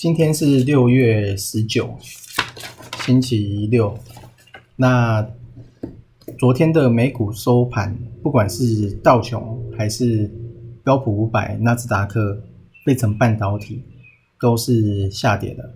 今天是六月十九，星期六。那昨天的美股收盘，不管是道琼还是标普五百、纳斯达克、费城半导体，都是下跌的。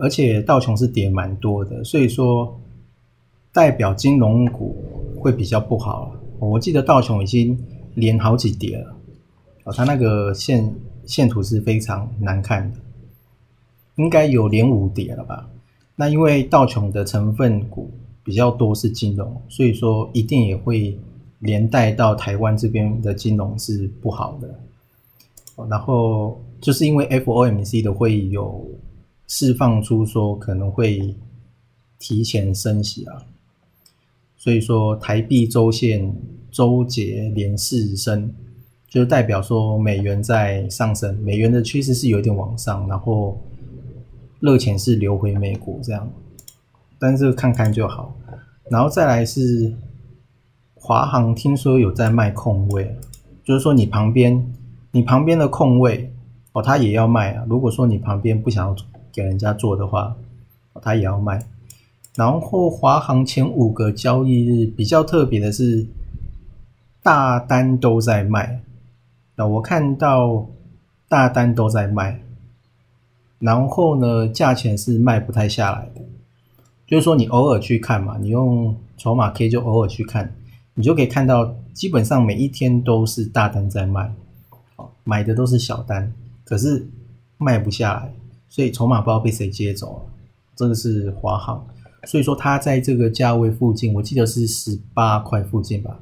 而且道琼是跌蛮多的，所以说代表金融股会比较不好。我记得道琼已经连好几跌了，哦，它那个线线图是非常难看的。应该有连五跌了吧？那因为道琼的成分股比较多是金融，所以说一定也会连带到台湾这边的金融是不好的。然后就是因为 FOMC 的会议有释放出说可能会提前升息啊，所以说台币周线周结连四升，就代表说美元在上升，美元的趋势是有点往上，然后。热钱是流回美国这样，但是看看就好。然后再来是华航，听说有在卖空位，就是说你旁边你旁边的空位哦，他也要卖啊。如果说你旁边不想要给人家做的话，他也要卖。然后华航前五个交易日比较特别的是，大单都在卖。那我看到大单都在卖。然后呢，价钱是卖不太下来的，就是说你偶尔去看嘛，你用筹码 K 就偶尔去看，你就可以看到，基本上每一天都是大单在卖，哦，买的都是小单，可是卖不下来，所以筹码不知道被谁接走了。这个是华航，所以说它在这个价位附近，我记得是十八块附近吧，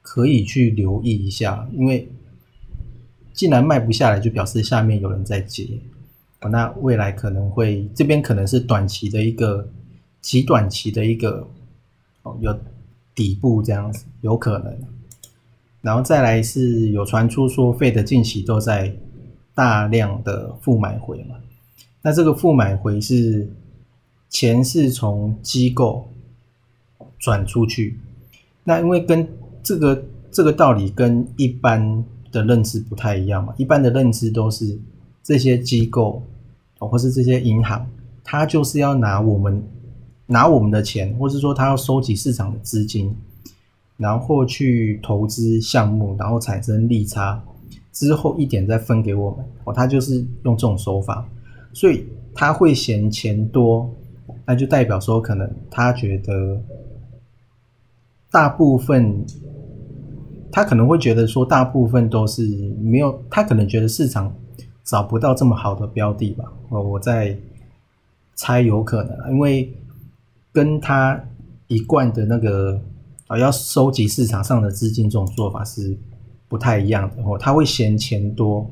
可以去留意一下，因为既然卖不下来，就表示下面有人在接。那未来可能会这边可能是短期的一个极短期的一个哦，有底部这样子有可能，然后再来是有传出说费的近期都在大量的负买回嘛，那这个负买回是钱是从机构转出去，那因为跟这个这个道理跟一般的认知不太一样嘛，一般的认知都是这些机构。或是这些银行，他就是要拿我们拿我们的钱，或是说他要收集市场的资金，然后去投资项目，然后产生利差，之后一点再分给我们。哦，他就是用这种手法，所以他会嫌钱多，那就代表说可能他觉得大部分，他可能会觉得说大部分都是没有，他可能觉得市场。找不到这么好的标的吧？我我在猜有可能，因为跟他一贯的那个啊要收集市场上的资金这种做法是不太一样的哦。他会嫌钱多，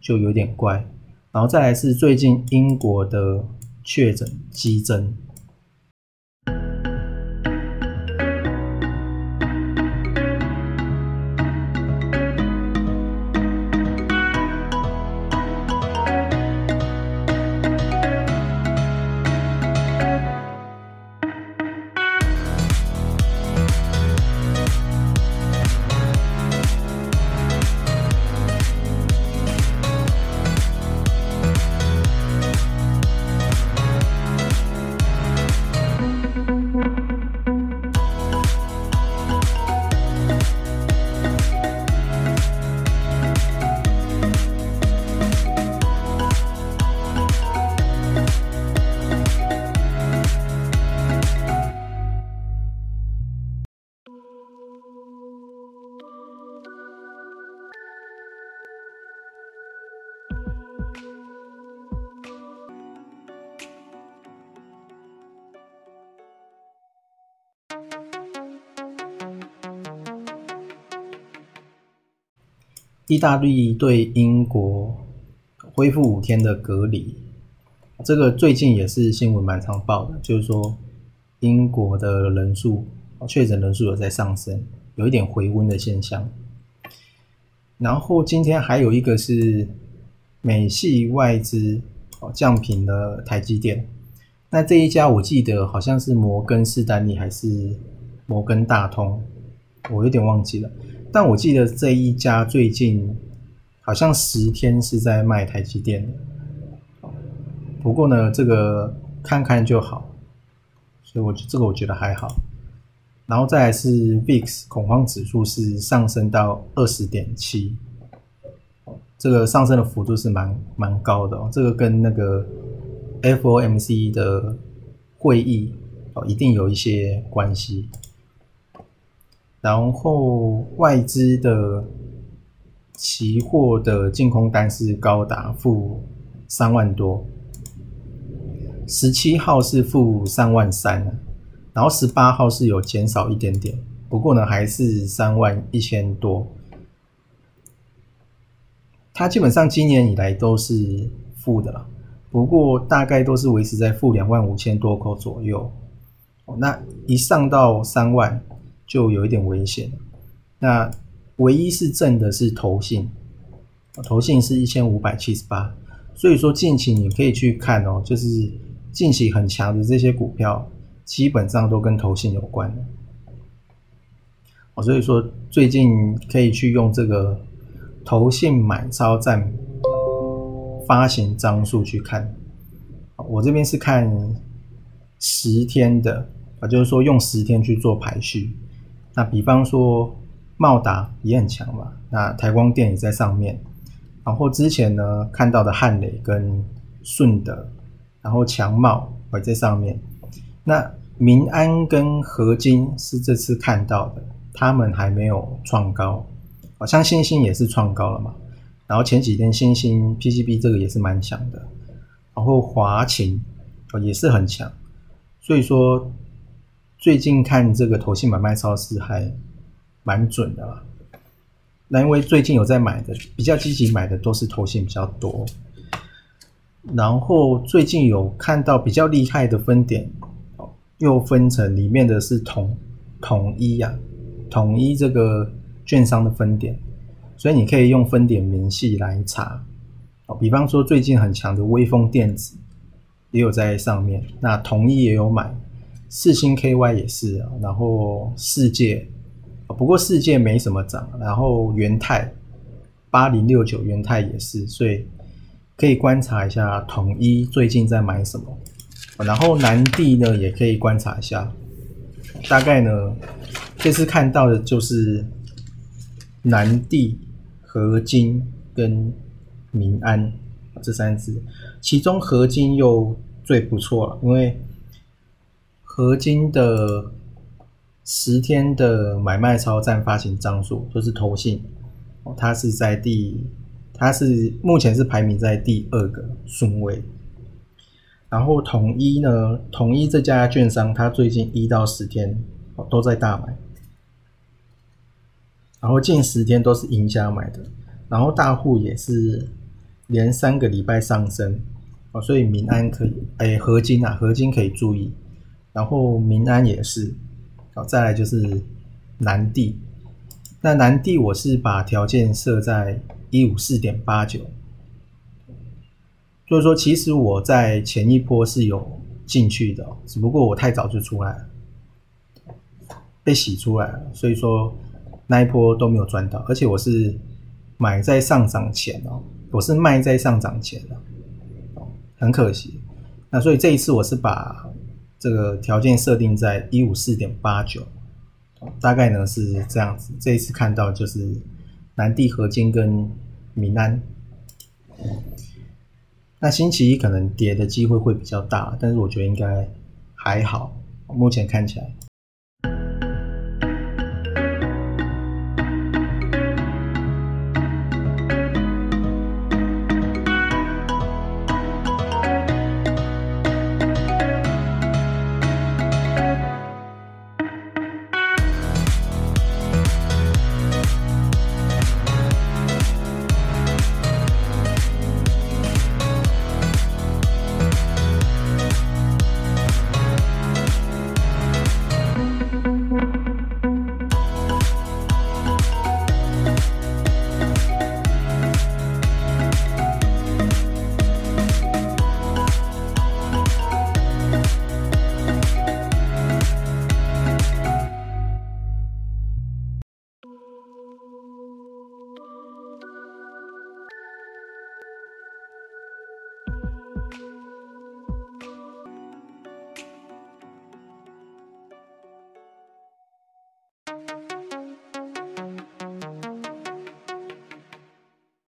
就有点怪。然后再来是最近英国的确诊激增。意大利对英国恢复五天的隔离，这个最近也是新闻蛮常报的，就是说英国的人数确诊人数有在上升，有一点回温的现象。然后今天还有一个是美系外资哦降平了台积电，那这一家我记得好像是摩根士丹利还是摩根大通，我有点忘记了。但我记得这一家最近好像十天是在卖台积电的，不过呢，这个看看就好，所以我觉这个我觉得还好。然后再来是 VIX 恐慌指数是上升到二十点七，这个上升的幅度是蛮蛮高的哦。这个跟那个 FOMC 的会议哦一定有一些关系。然后外资的期货的净空单是高达负三万多，十七号是负三万三，然后十八号是有减少一点点，不过呢还是三万一千多。它基本上今年以来都是负的了，不过大概都是维持在负两万五千多口左右。那一上到三万。就有一点危险。那唯一是正的是投信，投信是一千五百七十八。所以说近期你可以去看哦，就是近期很强的这些股票，基本上都跟投信有关的。哦，所以说最近可以去用这个投信买超占发行张数去看。我这边是看十天的啊，就是说用十天去做排序。那比方说茂达也很强嘛，那台光电也在上面，然后之前呢看到的汉磊跟顺德，然后强茂也在上面，那民安跟合金是这次看到的，他们还没有创高，好像星星也是创高了嘛，然后前几天星星 PCB 这个也是蛮强的，然后华勤也是很强，所以说。最近看这个投信买卖超市还蛮准的啦。那因为最近有在买的，比较积极买的都是投信比较多。然后最近有看到比较厉害的分点，又分成里面的是统统一呀，统一这个券商的分点，所以你可以用分点明细来查。哦，比方说最近很强的微风电子也有在上面，那统一也有买。四星 KY 也是啊，然后世界，不过世界没什么涨，然后元泰八零六九元泰也是，所以可以观察一下统一最近在买什么，然后南地呢也可以观察一下，大概呢这次看到的就是南地合金跟民安这三只，其中合金又最不错了，因为。合金的十天的买卖超占发行张数，就是投信，它是在第，它是目前是排名在第二个顺位。然后统一呢，统一这家券商，它最近一到十天都在大买，然后近十天都是赢家买的，然后大户也是连三个礼拜上升，哦，所以民安可以，哎，合金啊，合金可以注意。然后民安也是，好，再来就是南地。那南地我是把条件设在一五四点八九，就是说其实我在前一波是有进去的，只不过我太早就出来了，被洗出来了，所以说那一波都没有赚到，而且我是买在上涨前哦，我是卖在上涨前的，很可惜。那所以这一次我是把。这个条件设定在一五四点八九，大概呢是这样子。这一次看到就是南地合金跟民安，那星期一可能跌的机会会比较大，但是我觉得应该还好，目前看起来。